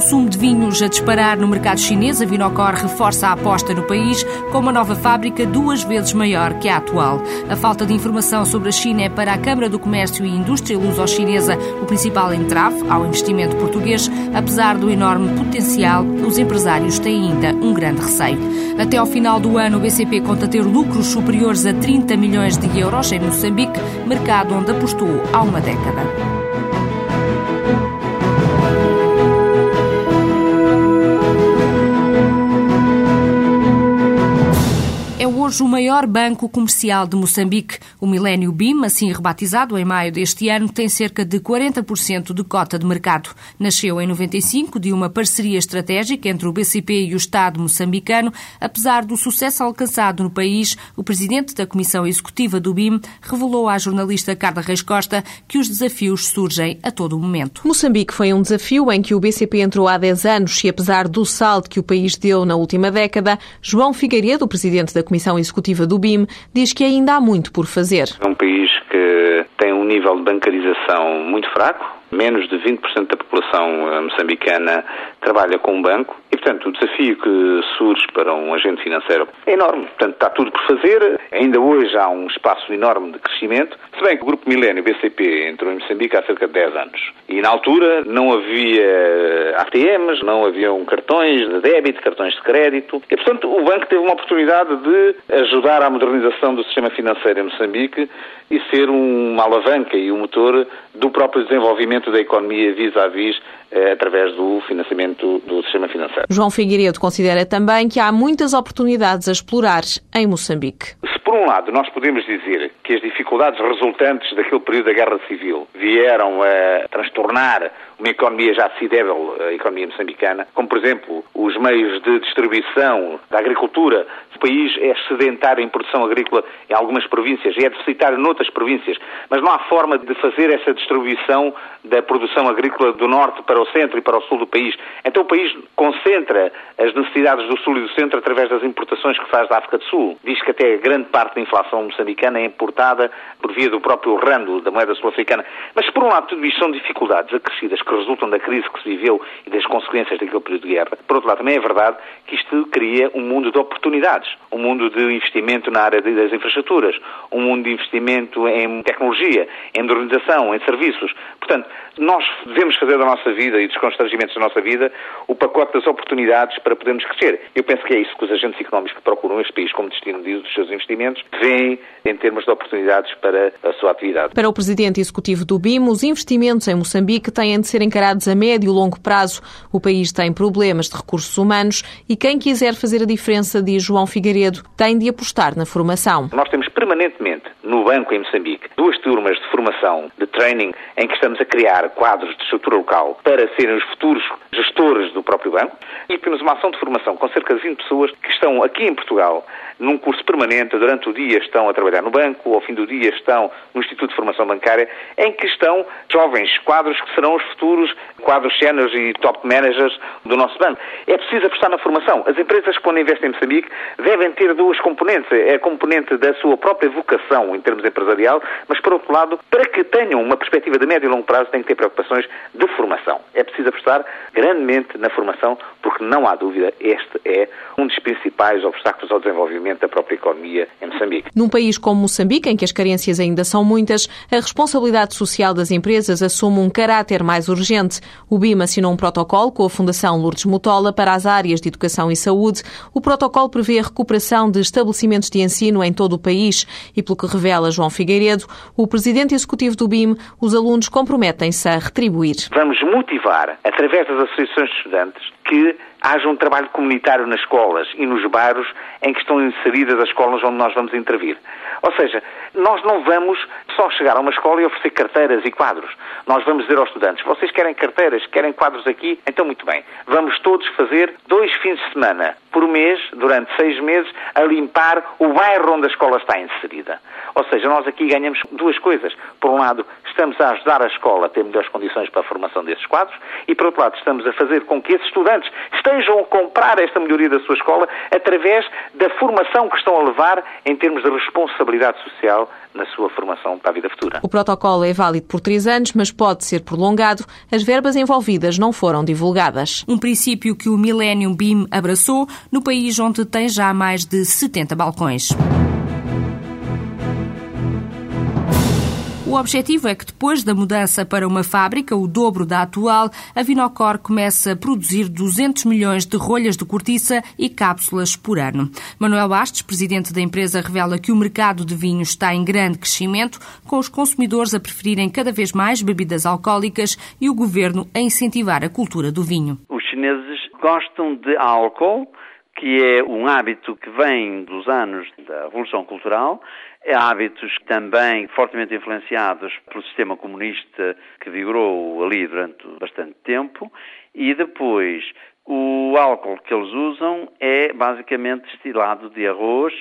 consumo de vinhos a disparar no mercado chinês, a Vinocor reforça a aposta no país com uma nova fábrica duas vezes maior que a atual. A falta de informação sobre a China é para a Câmara do Comércio e Indústria Luso-Chinesa o principal entrave ao investimento português. Apesar do enorme potencial, os empresários têm ainda um grande receio. Até ao final do ano, o BCP conta ter lucros superiores a 30 milhões de euros em Moçambique, mercado onde apostou há uma década. Hoje o maior banco comercial de Moçambique. O Milênio BIM, assim rebatizado em maio deste ano, tem cerca de 40% de cota de mercado. Nasceu em 95 de uma parceria estratégica entre o BCP e o Estado moçambicano. Apesar do sucesso alcançado no país, o presidente da Comissão Executiva do BIM revelou à jornalista Carla Reis Costa que os desafios surgem a todo momento. Moçambique foi um desafio em que o BCP entrou há 10 anos e, apesar do salto que o país deu na última década, João Figueiredo, o presidente da Comissão Executiva do BIM, diz que ainda há muito por fazer. É um país que tem um nível de bancarização muito fraco, menos de 20% da população eh, moçambicana trabalha com um banco e, portanto, o desafio que surge para um agente financeiro é enorme. Portanto, está tudo por fazer. Ainda hoje há um espaço enorme de crescimento. Se bem que o Grupo Milênio, BCP, entrou em Moçambique há cerca de 10 anos. E, na altura, não havia ATMs, não haviam cartões de débito, cartões de crédito. E, portanto, o banco teve uma oportunidade de ajudar à modernização do sistema financeiro em Moçambique e ser uma alavanca e um motor do próprio desenvolvimento da economia vis-à-vis -vis, eh, através do financiamento do sistema financeiro. João Figueiredo considera também que há muitas oportunidades a explorar em Moçambique. Se por um lado nós podemos dizer que as dificuldades resultantes daquele período da Guerra Civil vieram a transtornar uma economia já acessível, a economia moçambicana, como por exemplo os meios de distribuição da agricultura. O país é sedentário em produção agrícola em algumas províncias e é deficitário noutras províncias, mas não há forma de fazer essa distribuição da produção agrícola do norte para o centro e para o sul do país. Então o país concentra as necessidades do sul e do centro através das importações que faz da África do Sul. Diz que até grande parte da inflação moçambicana é importada por via do próprio rando da moeda sul-africana. Mas por um lado tudo isto são dificuldades acrescidas que resultam da crise que se viveu e das consequências daquele período de guerra. Por outro lado, também é verdade que isto cria um mundo de oportunidades, um mundo de investimento na área das infraestruturas, um mundo de investimento em tecnologia, em modernização, em serviços. Portanto, nós devemos fazer da nossa vida e dos constrangimentos da nossa vida o pacote das oportunidades para podermos crescer. Eu penso que é isso que os agentes económicos que procuram este país como destino dos seus investimentos veem em termos de oportunidades para a sua atividade. Para o Presidente Executivo do BIM, os investimentos em Moçambique têm de ser encarados a médio e longo prazo. O país tem problemas de recursos humanos e quem quiser fazer a diferença, diz João Figueiredo, tem de apostar na formação. Nós temos permanentemente no banco em Moçambique duas turmas de formação, de training, em que estamos a criar quadros de estrutura local para serem os futuros gestores do próprio banco. E temos uma ação de formação com cerca de 20 pessoas que estão aqui em Portugal num curso permanente, durante o dia estão a trabalhar no banco, ao fim do dia estão no Instituto de Formação Bancária, em que estão jovens quadros que serão os futuros quadros seniors e top managers do nosso banco. É preciso apostar na formação. As empresas que quando investem em Moçambique devem ter duas componentes. É a componente da sua própria vocação em termos empresarial, mas por outro lado, para que tenham uma perspectiva de médio e longo prazo, têm que ter preocupações de formação. É preciso apostar grandemente na formação, porque não há dúvida, este é um dos principais obstáculos ao desenvolvimento desenvolvimento da própria economia em Moçambique. Num país como Moçambique, em que as carências ainda são muitas, a responsabilidade social das empresas assume um caráter mais urgente. O BIM assinou um protocolo com a Fundação Lourdes Mutola para as áreas de educação e saúde. O protocolo prevê a recuperação de estabelecimentos de ensino em todo o país e, pelo que revela João Figueiredo, o presidente executivo do BIM, os alunos comprometem-se a retribuir. Vamos motivar, através das associações de estudantes, que haja um trabalho comunitário nas escolas e nos bairros em que estão inseridas as escolas onde nós vamos intervir. Ou seja, nós não vamos só chegar a uma escola e oferecer carteiras e quadros. Nós vamos dizer aos estudantes, vocês querem carteiras, querem quadros aqui? Então, muito bem. Vamos todos fazer dois fins de semana por mês, durante seis meses, a limpar o bairro onde a escola está inserida. Ou seja, nós aqui ganhamos duas coisas. Por um lado, estamos a ajudar a escola a ter melhores condições para a formação desses quadros e, por outro lado, estamos a fazer com que esses estudantes estejam a comprar esta melhoria da sua escola através da formação que estão a levar em termos de responsabilidade social na sua formação para a vida futura. O protocolo é válido por três anos, mas pode ser prolongado. As verbas envolvidas não foram divulgadas. Um princípio que o Millennium BIM abraçou no país onde tem já mais de 70 balcões. O objetivo é que depois da mudança para uma fábrica, o dobro da atual, a Vinocor começa a produzir 200 milhões de rolhas de cortiça e cápsulas por ano. Manuel Bastos, presidente da empresa, revela que o mercado de vinho está em grande crescimento, com os consumidores a preferirem cada vez mais bebidas alcoólicas e o governo a incentivar a cultura do vinho. Os chineses gostam de álcool, que é um hábito que vem dos anos da Revolução Cultural é hábitos também fortemente influenciados pelo sistema comunista que vigorou ali durante bastante tempo e depois o álcool que eles usam é basicamente destilado de arroz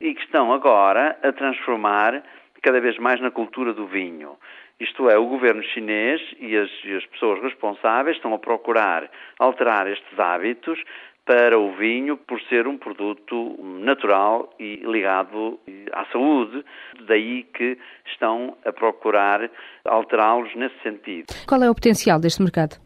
e que estão agora a transformar cada vez mais na cultura do vinho. Isto é, o governo chinês e as, e as pessoas responsáveis estão a procurar alterar estes hábitos para o vinho por ser um produto natural e ligado à saúde, daí que estão a procurar alterá-los nesse sentido. Qual é o potencial deste mercado?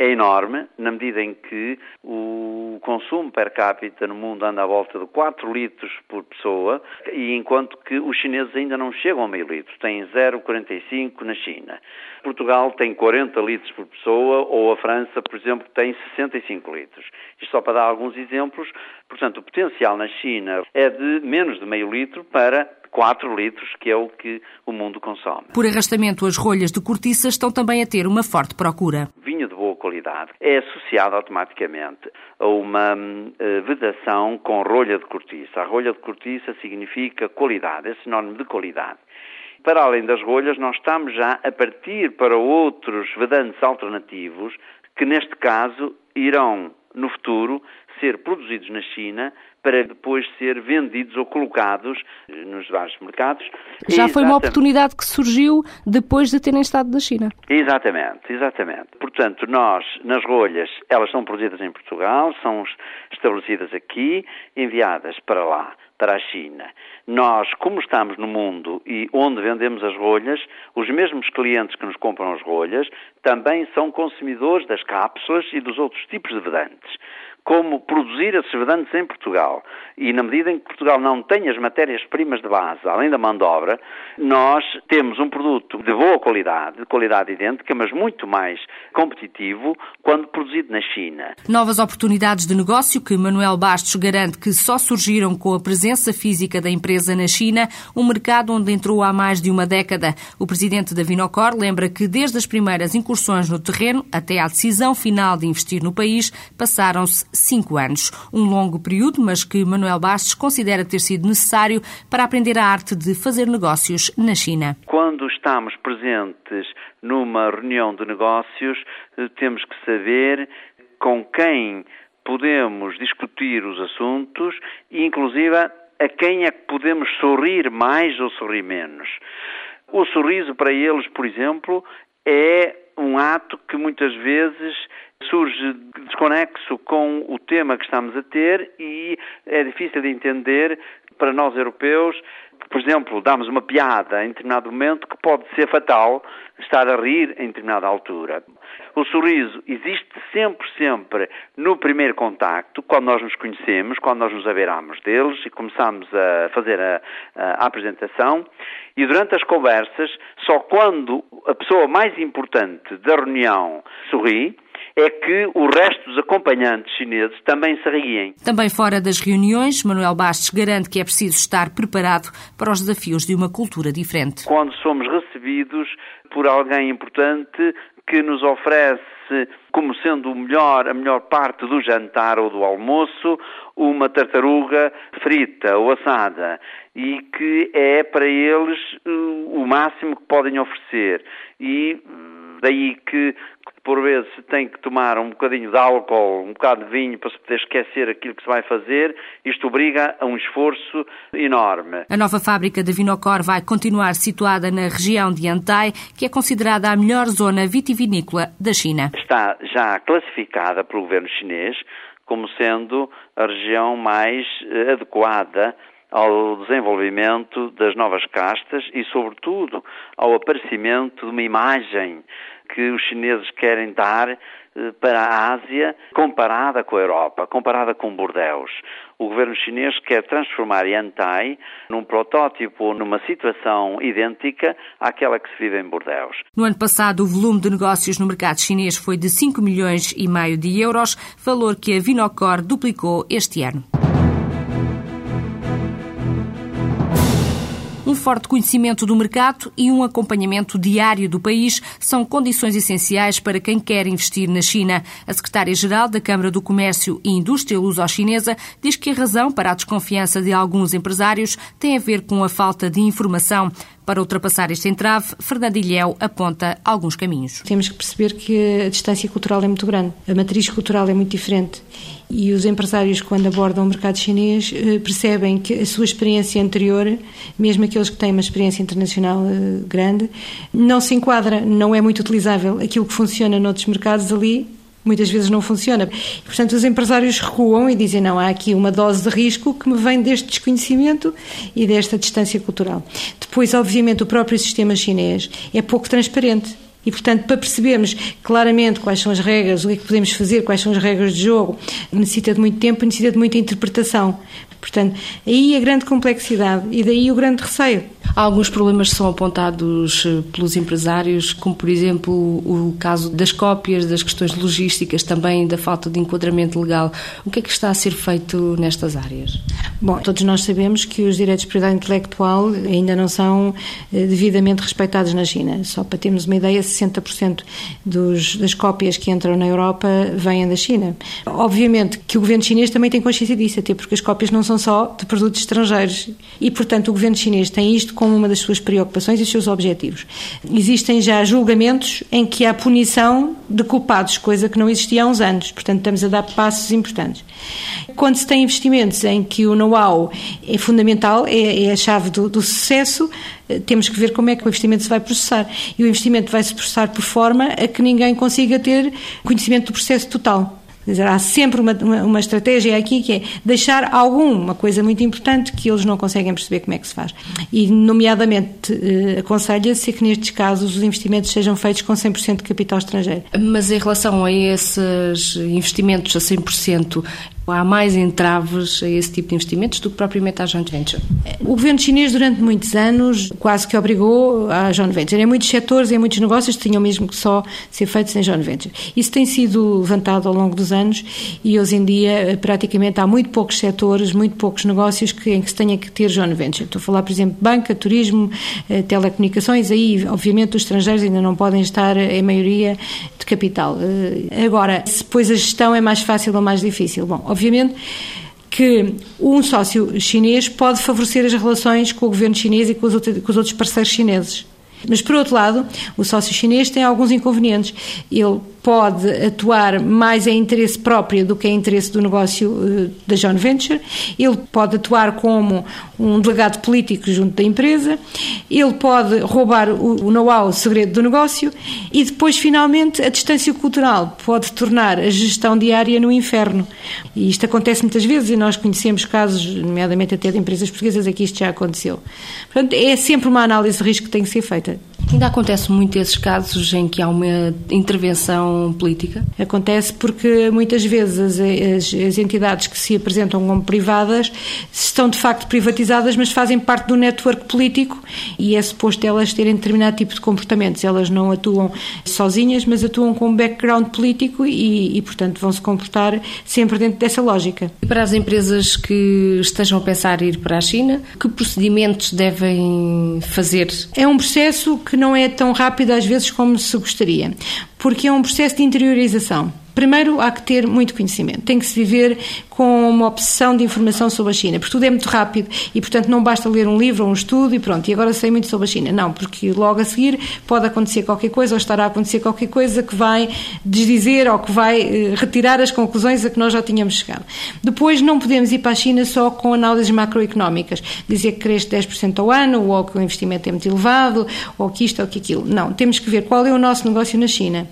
É enorme, na medida em que o consumo per capita no mundo anda à volta de 4 litros por pessoa, e enquanto que os chineses ainda não chegam a meio litro, têm 0,45 na China. Portugal tem 40 litros por pessoa, ou a França, por exemplo, tem 65 litros. Isto só para dar alguns exemplos. Portanto, o potencial na China é de menos de meio litro para 4 litros, que é o que o mundo consome. Por arrastamento, as rolhas de cortiça estão também a ter uma forte procura. Vinho de boa qualidade é associado automaticamente a uma uh, vedação com rolha de cortiça. A rolha de cortiça significa qualidade, é sinónimo de qualidade. Para além das rolhas, nós estamos já a partir para outros vedantes alternativos que, neste caso, irão, no futuro, ser produzidos na China para depois ser vendidos ou colocados nos vários mercados. Já foi uma oportunidade que surgiu depois de terem estado na China. Exatamente, exatamente. Portanto, nós, nas rolhas, elas são produzidas em Portugal, são estabelecidas aqui, enviadas para lá para a China. Nós, como estamos no mundo e onde vendemos as rolhas, os mesmos clientes que nos compram as rolhas também são consumidores das cápsulas e dos outros tipos de vedantes como produzir esses vedantes em Portugal. E na medida em que Portugal não tem as matérias-primas de base, além da mão de obra, nós temos um produto de boa qualidade, de qualidade idêntica, mas muito mais competitivo quando produzido na China. Novas oportunidades de negócio que Manuel Bastos garante que só surgiram com a presença física da empresa na China, um mercado onde entrou há mais de uma década. O presidente da Vinocor lembra que desde as primeiras incursões no terreno até à decisão final de investir no país, passaram-se cinco anos. Um longo período, mas que Manuel Bastos considera ter sido necessário para aprender a arte de fazer negócios na China. Quando estamos presentes numa reunião de negócios, eh, temos que saber com quem podemos discutir os assuntos e, inclusive, a quem é que podemos sorrir mais ou sorrir menos. O sorriso para eles, por exemplo, é um ato que muitas vezes surge desconexo com o tema que estamos a ter e é difícil de entender para nós europeus. Por exemplo, damos uma piada em determinado momento que pode ser fatal estar a rir em determinada altura. O sorriso existe sempre, sempre no primeiro contacto, quando nós nos conhecemos, quando nós nos abeiramos deles e começamos a fazer a, a, apresentação. E durante as conversas, só quando a pessoa mais importante da reunião sorri, é que o resto dos acompanhantes chineses também se arriem. Também fora das reuniões, Manuel Bastos garante que é preciso estar preparado para os desafios de uma cultura diferente. Quando somos recebidos por alguém importante que nos oferece como sendo o melhor, a melhor parte do jantar ou do almoço, uma tartaruga frita ou assada e que é para eles uh, o máximo que podem oferecer. E Daí que por vezes se tem que tomar um bocadinho de álcool, um bocado de vinho para se poder esquecer aquilo que se vai fazer. Isto obriga a um esforço enorme. A nova fábrica da Vinocor vai continuar situada na região de Antai, que é considerada a melhor zona vitivinícola da China. Está já classificada pelo governo chinês como sendo a região mais eh, adequada ao desenvolvimento das novas castas e, sobretudo, ao aparecimento de uma imagem que os chineses querem dar eh, para a Ásia comparada com a Europa, comparada com Bordeus. O governo chinês quer transformar Yantai num protótipo, numa situação idêntica àquela que se vive em Bordeus. No ano passado, o volume de negócios no mercado chinês foi de 5 milhões e meio de euros, valor que a Vinocor duplicou este ano. Forte conhecimento do mercado e um acompanhamento diário do país são condições essenciais para quem quer investir na China. A secretária-geral da Câmara do Comércio e Indústria Luso-Chinesa diz que a razão para a desconfiança de alguns empresários tem a ver com a falta de informação. Para ultrapassar este entrave, Fernando Ilhéu aponta alguns caminhos. Temos que perceber que a distância cultural é muito grande, a matriz cultural é muito diferente e os empresários, quando abordam o mercado chinês, eh, percebem que a sua experiência anterior, mesmo aqueles que têm uma experiência internacional eh, grande, não se enquadra, não é muito utilizável. Aquilo que funciona noutros mercados ali muitas vezes não funciona. Portanto, os empresários recuam e dizem: não, há aqui uma dose de risco que me vem deste desconhecimento e desta distância cultural. Depois, obviamente, o próprio sistema chinês é pouco transparente. E, portanto, para percebermos claramente quais são as regras, o que é que podemos fazer, quais são as regras de jogo, necessita de muito tempo, necessita de muita interpretação. Portanto, aí a grande complexidade e daí o grande receio. Há alguns problemas que são apontados eh, pelos empresários, como por exemplo o caso das cópias, das questões logísticas, também da falta de enquadramento legal. O que é que está a ser feito nestas áreas? Bom, todos nós sabemos que os direitos de propriedade intelectual ainda não são eh, devidamente respeitados na China. Só para termos uma ideia, 60% dos, das cópias que entram na Europa vêm da China. Obviamente que o governo chinês também tem consciência disso, até porque as cópias não são só de produtos estrangeiros. E, portanto, o governo chinês tem isto como uma das suas preocupações e os seus objetivos. Existem já julgamentos em que há punição de culpados, coisa que não existia há uns anos. Portanto, estamos a dar passos importantes. Quando se tem investimentos em que o know-how é fundamental, é, é a chave do, do sucesso, eh, temos que ver como é que o investimento se vai processar. E o investimento vai se processar por forma a que ninguém consiga ter conhecimento do processo total. Dizer, há sempre uma, uma, uma, estratégia aqui que é deixar alguma coisa muito importante que eles não conseguem perceber como é que se faz. E, nomeadamente, eh, aconselha-se que nestes casos os investimentos sejam feitos com 100% de capital estrangeiro. Mas em relação a esses investimentos a 100%, Há mais entraves a esse tipo de investimentos do que propriamente à joint venture. O governo chinês, durante muitos anos, quase que obrigou a joint venture. Em muitos setores, em muitos negócios, tinham mesmo que só ser feitos em joint venture. Isso tem sido levantado ao longo dos anos e hoje em dia, praticamente, há muito poucos setores, muito poucos negócios que, em que se tenha que ter joint venture. Estou a falar, por exemplo, banca, turismo, eh, telecomunicações. Aí, obviamente, os estrangeiros ainda não podem estar, em maioria, de capital. Eh, agora, se a gestão é mais fácil ou mais difícil? Bom, obviamente que um sócio chinês pode favorecer as relações com o governo chinês e com os outros parceiros chineses. Mas, por outro lado, o sócio chinês tem alguns inconvenientes. Ele pode atuar mais em interesse próprio do que em interesse do negócio uh, da joint venture, ele pode atuar como um delegado político junto da empresa, ele pode roubar o know-how, o segredo do negócio e depois, finalmente, a distância cultural pode tornar a gestão diária no inferno. E isto acontece muitas vezes e nós conhecemos casos, nomeadamente até de empresas portuguesas, aqui isto já aconteceu. Portanto, é sempre uma análise de risco que tem que ser feita. Ainda acontece muito esses casos em que há uma intervenção política? Acontece porque muitas vezes as, as, entidades que se apresentam como privadas estão de facto privatizadas, mas fazem parte do network político e é suposto elas terem determinado tipo de comportamentos. Elas não atuam sozinhas, mas atuam com um background político e, e portanto, vão se comportar sempre dentro dessa lógica. E para as empresas que estejam a pensar ir para a China, que procedimentos devem fazer? É um processo que não é tão rápido às vezes como se gostaria, porque é um processo de interiorização. Primeiro, há que ter muito conhecimento. Tem que se viver com uma obsessão de informação sobre a China, porque tudo é muito rápido e, portanto, não basta ler um livro ou um estudo e pronto, e agora sei muito sobre a China. Não, porque logo a seguir pode acontecer qualquer coisa ou estará a acontecer qualquer coisa que vai desdizer ou que vai eh, retirar as conclusões a que nós já tínhamos chegado. Depois, não podemos ir para a China só com análises macroeconómicas, dizer que cresce 10% ao ano ou que o investimento é muito elevado ou que isto ou que aquilo. Não, temos que ver qual é o nosso negócio na China.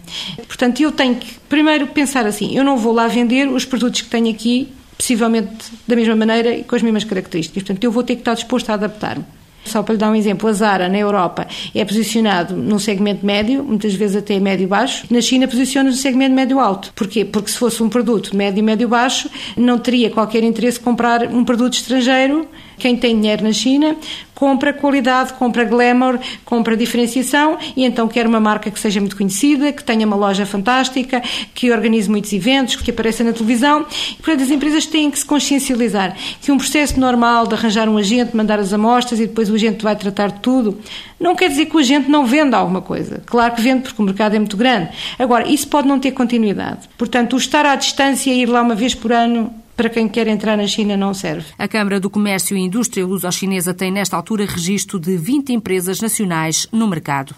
Portanto, eu tenho que primeiro pensar assim: eu não vou lá vender os produtos que tenho aqui possivelmente da mesma maneira e com as mesmas características. Portanto, eu vou ter que estar disposto a adaptar-me. Só para lhe dar um exemplo, a Zara na Europa é posicionado num segmento médio, muitas vezes até médio-baixo. Na China posiciona-se no segmento médio-alto. Porquê? Porque se fosse um produto médio e médio-baixo, não teria qualquer interesse comprar um produto estrangeiro. Quem tem dinheiro na China compra qualidade, compra glamour, compra diferenciação e então quer uma marca que seja muito conhecida, que tenha uma loja fantástica, que organize muitos eventos, que apareça na televisão. Portanto, as empresas têm que se consciencializar que um processo normal de arranjar um agente, mandar as amostras e depois o agente vai tratar de tudo, não quer dizer que o agente não venda alguma coisa. Claro que vende porque o mercado é muito grande. Agora, isso pode não ter continuidade. Portanto, o estar à distância e ir lá uma vez por ano para quem quer entrar na China não serve. A Câmara do Comércio e Indústria luso-chinesa tem nesta altura registro de 20 empresas nacionais no mercado.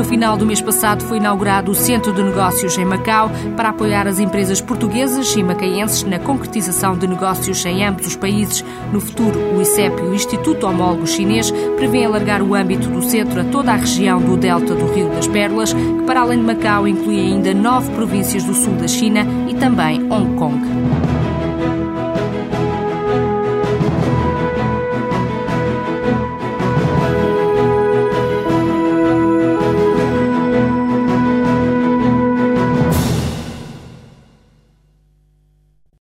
No final do mês passado foi inaugurado o Centro de Negócios em Macau para apoiar as empresas portuguesas e macaenses na concretização de negócios em ambos os países. No futuro, o ICEP e o Instituto Homólogo Chinês prevêem alargar o âmbito do centro a toda a região do delta do Rio das Pérolas, que para além de Macau inclui ainda nove províncias do sul da China e também Hong Kong.